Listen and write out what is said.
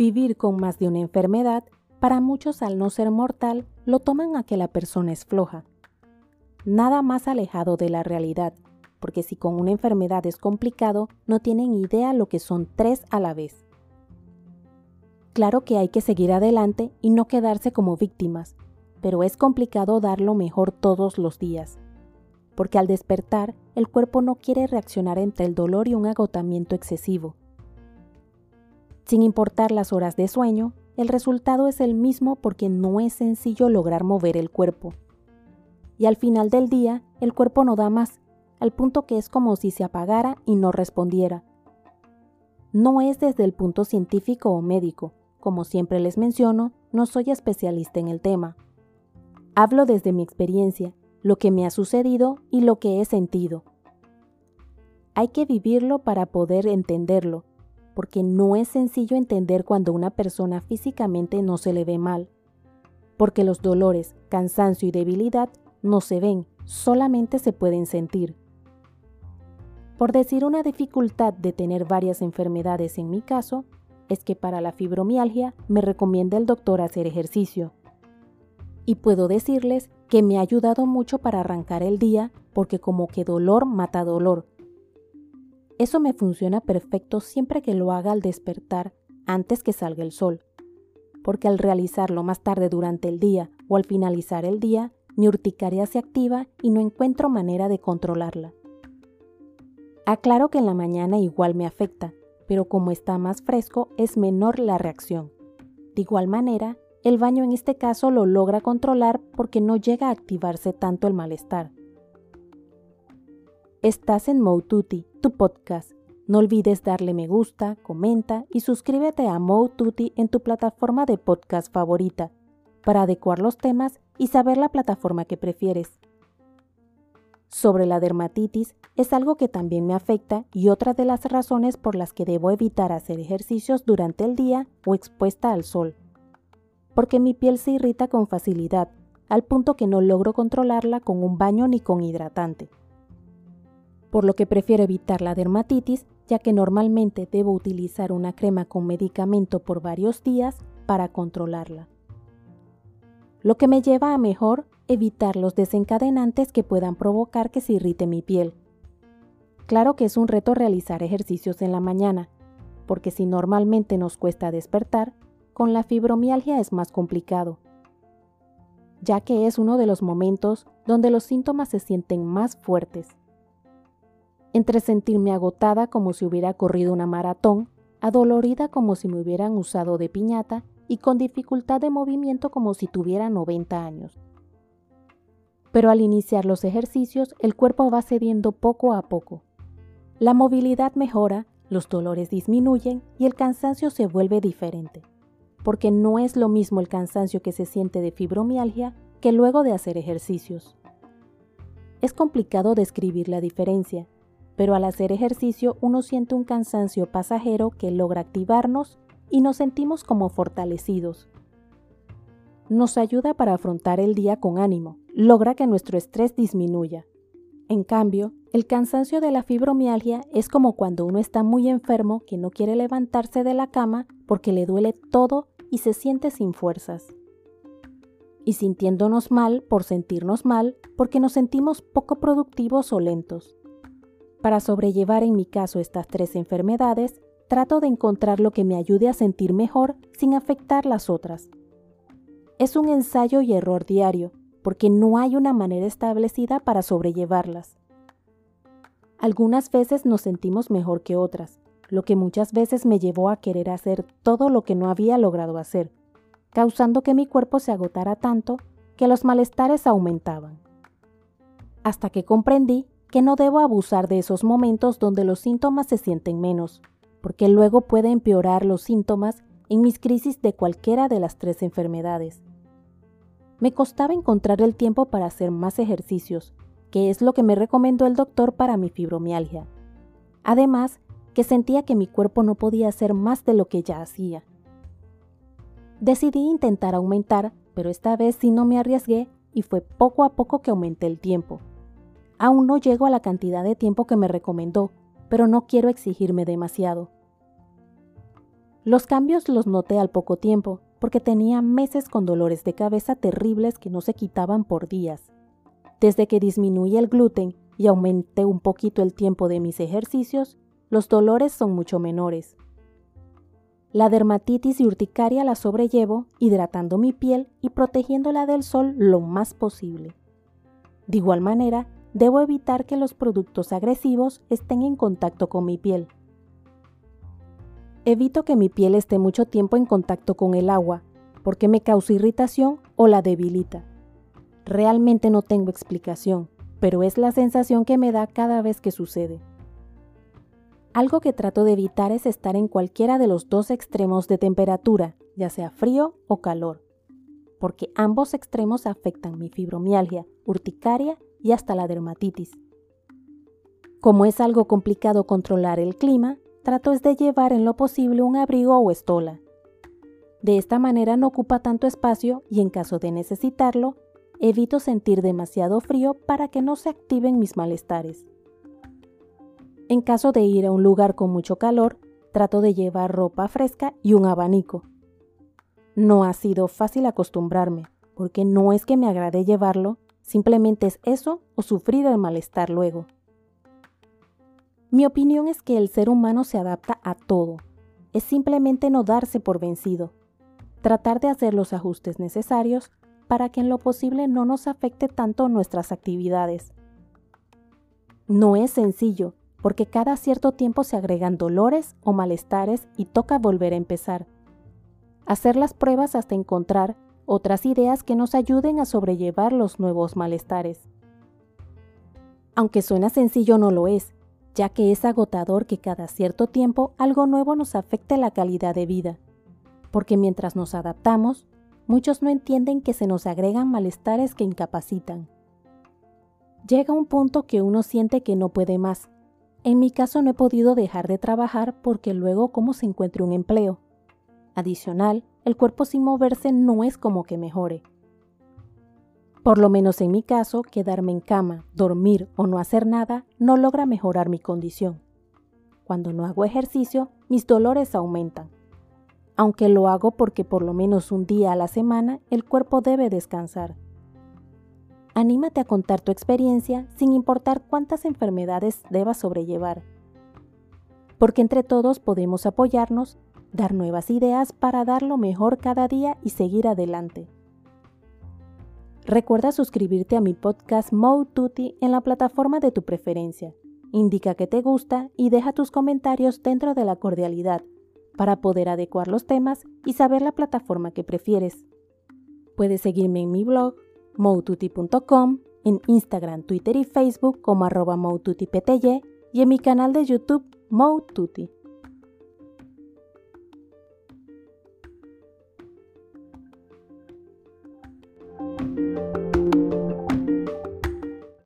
Vivir con más de una enfermedad, para muchos al no ser mortal, lo toman a que la persona es floja. Nada más alejado de la realidad, porque si con una enfermedad es complicado, no tienen idea lo que son tres a la vez. Claro que hay que seguir adelante y no quedarse como víctimas, pero es complicado dar lo mejor todos los días, porque al despertar el cuerpo no quiere reaccionar entre el dolor y un agotamiento excesivo. Sin importar las horas de sueño, el resultado es el mismo porque no es sencillo lograr mover el cuerpo. Y al final del día, el cuerpo no da más, al punto que es como si se apagara y no respondiera. No es desde el punto científico o médico, como siempre les menciono, no soy especialista en el tema. Hablo desde mi experiencia, lo que me ha sucedido y lo que he sentido. Hay que vivirlo para poder entenderlo, porque no es sencillo entender cuando una persona físicamente no se le ve mal, porque los dolores, cansancio y debilidad no se ven, solamente se pueden sentir. Por decir una dificultad de tener varias enfermedades en mi caso, es que para la fibromialgia me recomienda el doctor hacer ejercicio. Y puedo decirles que me ha ayudado mucho para arrancar el día porque como que dolor mata dolor. Eso me funciona perfecto siempre que lo haga al despertar antes que salga el sol, porque al realizarlo más tarde durante el día o al finalizar el día, mi urticaria se activa y no encuentro manera de controlarla. Aclaro que en la mañana igual me afecta, pero como está más fresco es menor la reacción. De igual manera, el baño en este caso lo logra controlar porque no llega a activarse tanto el malestar. Estás en Moututi, tu podcast. No olvides darle me gusta, comenta y suscríbete a Moututi en tu plataforma de podcast favorita para adecuar los temas y saber la plataforma que prefieres sobre la dermatitis es algo que también me afecta y otra de las razones por las que debo evitar hacer ejercicios durante el día o expuesta al sol. Porque mi piel se irrita con facilidad, al punto que no logro controlarla con un baño ni con hidratante. Por lo que prefiero evitar la dermatitis, ya que normalmente debo utilizar una crema con medicamento por varios días para controlarla. Lo que me lleva a mejor evitar los desencadenantes que puedan provocar que se irrite mi piel. Claro que es un reto realizar ejercicios en la mañana, porque si normalmente nos cuesta despertar, con la fibromialgia es más complicado, ya que es uno de los momentos donde los síntomas se sienten más fuertes. Entre sentirme agotada como si hubiera corrido una maratón, adolorida como si me hubieran usado de piñata y con dificultad de movimiento como si tuviera 90 años pero al iniciar los ejercicios el cuerpo va cediendo poco a poco. La movilidad mejora, los dolores disminuyen y el cansancio se vuelve diferente, porque no es lo mismo el cansancio que se siente de fibromialgia que luego de hacer ejercicios. Es complicado describir la diferencia, pero al hacer ejercicio uno siente un cansancio pasajero que logra activarnos y nos sentimos como fortalecidos, nos ayuda para afrontar el día con ánimo, logra que nuestro estrés disminuya. En cambio, el cansancio de la fibromialgia es como cuando uno está muy enfermo que no quiere levantarse de la cama porque le duele todo y se siente sin fuerzas. Y sintiéndonos mal por sentirnos mal porque nos sentimos poco productivos o lentos. Para sobrellevar en mi caso estas tres enfermedades, trato de encontrar lo que me ayude a sentir mejor sin afectar las otras es un ensayo y error diario, porque no hay una manera establecida para sobrellevarlas. Algunas veces nos sentimos mejor que otras, lo que muchas veces me llevó a querer hacer todo lo que no había logrado hacer, causando que mi cuerpo se agotara tanto que los malestares aumentaban. Hasta que comprendí que no debo abusar de esos momentos donde los síntomas se sienten menos, porque luego puede empeorar los síntomas en mis crisis de cualquiera de las tres enfermedades me costaba encontrar el tiempo para hacer más ejercicios, que es lo que me recomendó el doctor para mi fibromialgia. Además, que sentía que mi cuerpo no podía hacer más de lo que ya hacía. Decidí intentar aumentar, pero esta vez sí no me arriesgué y fue poco a poco que aumenté el tiempo. Aún no llego a la cantidad de tiempo que me recomendó, pero no quiero exigirme demasiado. Los cambios los noté al poco tiempo, porque tenía meses con dolores de cabeza terribles que no se quitaban por días. Desde que disminuí el gluten y aumenté un poquito el tiempo de mis ejercicios, los dolores son mucho menores. La dermatitis y urticaria la sobrellevo hidratando mi piel y protegiéndola del sol lo más posible. De igual manera, debo evitar que los productos agresivos estén en contacto con mi piel. Evito que mi piel esté mucho tiempo en contacto con el agua, porque me causa irritación o la debilita. Realmente no tengo explicación, pero es la sensación que me da cada vez que sucede. Algo que trato de evitar es estar en cualquiera de los dos extremos de temperatura, ya sea frío o calor, porque ambos extremos afectan mi fibromialgia, urticaria y hasta la dermatitis. Como es algo complicado controlar el clima, trato de llevar en lo posible un abrigo o estola. De esta manera no ocupa tanto espacio y en caso de necesitarlo, evito sentir demasiado frío para que no se activen mis malestares. En caso de ir a un lugar con mucho calor, trato de llevar ropa fresca y un abanico. No ha sido fácil acostumbrarme, porque no es que me agrade llevarlo, simplemente es eso o sufrir el malestar luego. Mi opinión es que el ser humano se adapta a todo. Es simplemente no darse por vencido. Tratar de hacer los ajustes necesarios para que en lo posible no nos afecte tanto nuestras actividades. No es sencillo, porque cada cierto tiempo se agregan dolores o malestares y toca volver a empezar. Hacer las pruebas hasta encontrar otras ideas que nos ayuden a sobrellevar los nuevos malestares. Aunque suena sencillo, no lo es, ya que es agotador que cada cierto tiempo algo nuevo nos afecte la calidad de vida, porque mientras nos adaptamos, muchos no entienden que se nos agregan malestares que incapacitan. Llega un punto que uno siente que no puede más. En mi caso no he podido dejar de trabajar porque luego cómo se encuentre un empleo. Adicional, el cuerpo sin moverse no es como que mejore. Por lo menos en mi caso, quedarme en cama, dormir o no hacer nada no logra mejorar mi condición. Cuando no hago ejercicio, mis dolores aumentan. Aunque lo hago porque por lo menos un día a la semana el cuerpo debe descansar. Anímate a contar tu experiencia sin importar cuántas enfermedades debas sobrellevar. Porque entre todos podemos apoyarnos, dar nuevas ideas para dar lo mejor cada día y seguir adelante. Recuerda suscribirte a mi podcast Mode en la plataforma de tu preferencia. Indica que te gusta y deja tus comentarios dentro de la cordialidad para poder adecuar los temas y saber la plataforma que prefieres. Puedes seguirme en mi blog moututi.com, en Instagram, Twitter y Facebook como arroba y en mi canal de YouTube Moututi.